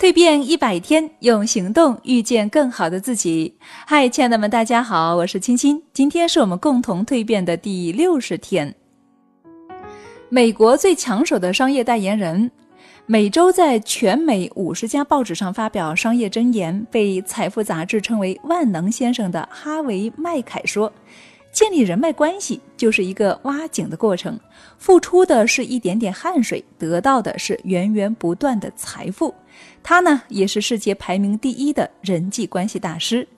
蜕变一百天，用行动遇见更好的自己。嗨，亲爱的们，大家好，我是青青。今天是我们共同蜕变的第六十天。美国最抢手的商业代言人，每周在全美五十家报纸上发表商业箴言，被《财富》杂志称为“万能先生”的哈维·麦凯说。建立人脉关系就是一个挖井的过程，付出的是一点点汗水，得到的是源源不断的财富。他呢，也是世界排名第一的人际关系大师。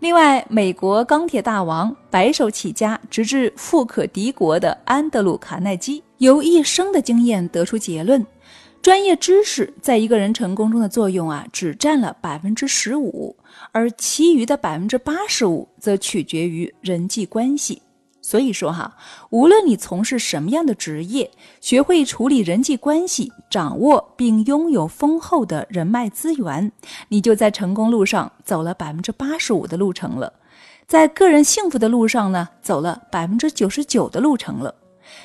另外，美国钢铁大王、白手起家直至富可敌国的安德鲁·卡耐基，由一生的经验得出结论。专业知识在一个人成功中的作用啊，只占了百分之十五，而其余的百分之八十五则取决于人际关系。所以说哈，无论你从事什么样的职业，学会处理人际关系，掌握并拥有丰厚的人脉资源，你就在成功路上走了百分之八十五的路程了，在个人幸福的路上呢，走了百分之九十九的路程了。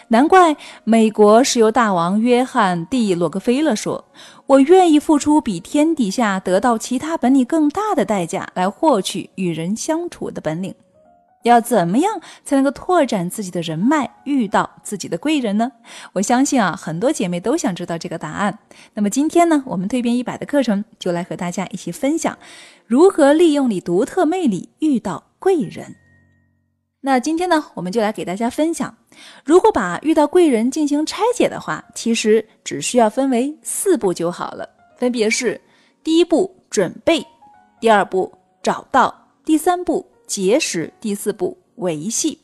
难怪美国石油大王约翰 ·D· 洛克菲勒说：“我愿意付出比天底下得到其他本领更大的代价，来获取与人相处的本领。要怎么样才能够拓展自己的人脉，遇到自己的贵人呢？我相信啊，很多姐妹都想知道这个答案。那么今天呢，我们蜕变一百的课程就来和大家一起分享，如何利用你独特魅力遇到贵人。”那今天呢，我们就来给大家分享，如果把遇到贵人进行拆解的话，其实只需要分为四步就好了，分别是：第一步准备，第二步找到，第三步结识，第四步维系。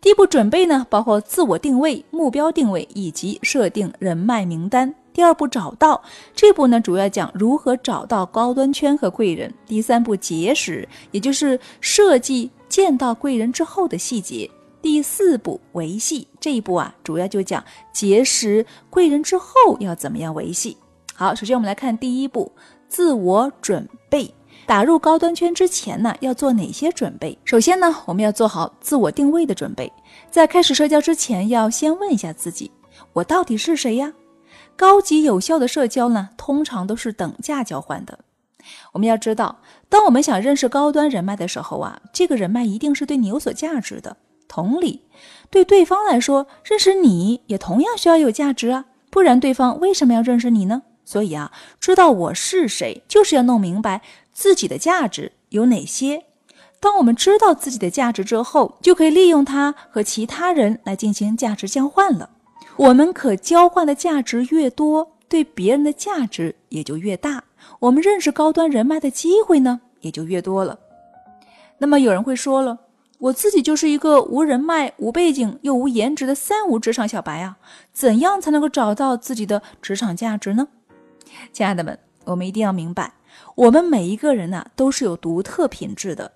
第一步准备呢，包括自我定位、目标定位以及设定人脉名单。第二步找到，这步呢主要讲如何找到高端圈和贵人。第三步结识，也就是设计。见到贵人之后的细节，第四步维系这一步啊，主要就讲结识贵人之后要怎么样维系。好，首先我们来看第一步，自我准备。打入高端圈之前呢，要做哪些准备？首先呢，我们要做好自我定位的准备。在开始社交之前，要先问一下自己，我到底是谁呀？高级有效的社交呢，通常都是等价交换的。我们要知道，当我们想认识高端人脉的时候啊，这个人脉一定是对你有所价值的。同理，对对方来说，认识你也同样需要有价值啊，不然对方为什么要认识你呢？所以啊，知道我是谁，就是要弄明白自己的价值有哪些。当我们知道自己的价值之后，就可以利用它和其他人来进行价值交换了。我们可交换的价值越多，对别人的价值也就越大。我们认识高端人脉的机会呢，也就越多了。那么有人会说了，我自己就是一个无人脉、无背景又无颜值的三无职场小白啊，怎样才能够找到自己的职场价值呢？亲爱的们，我们一定要明白，我们每一个人呢，都是有独特品质的。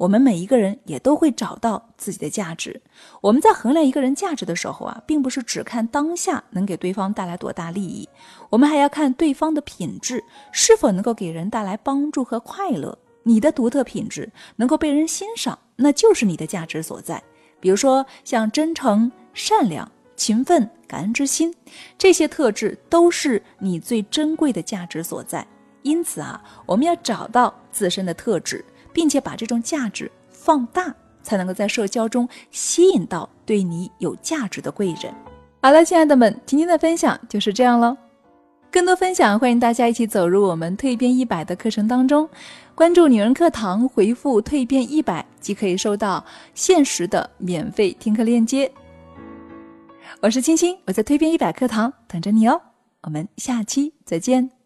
我们每一个人也都会找到自己的价值。我们在衡量一个人价值的时候啊，并不是只看当下能给对方带来多大利益，我们还要看对方的品质是否能够给人带来帮助和快乐。你的独特品质能够被人欣赏，那就是你的价值所在。比如说，像真诚、善良、勤奋、感恩之心，这些特质都是你最珍贵的价值所在。因此啊，我们要找到自身的特质。并且把这种价值放大，才能够在社交中吸引到对你有价值的贵人。好了，亲爱的们，今天的分享就是这样了。更多分享，欢迎大家一起走入我们蜕变一百的课程当中，关注女人课堂，回复“蜕变一百”即可以收到限时的免费听课链接。我是青青，我在蜕变一百课堂等着你哦。我们下期再见。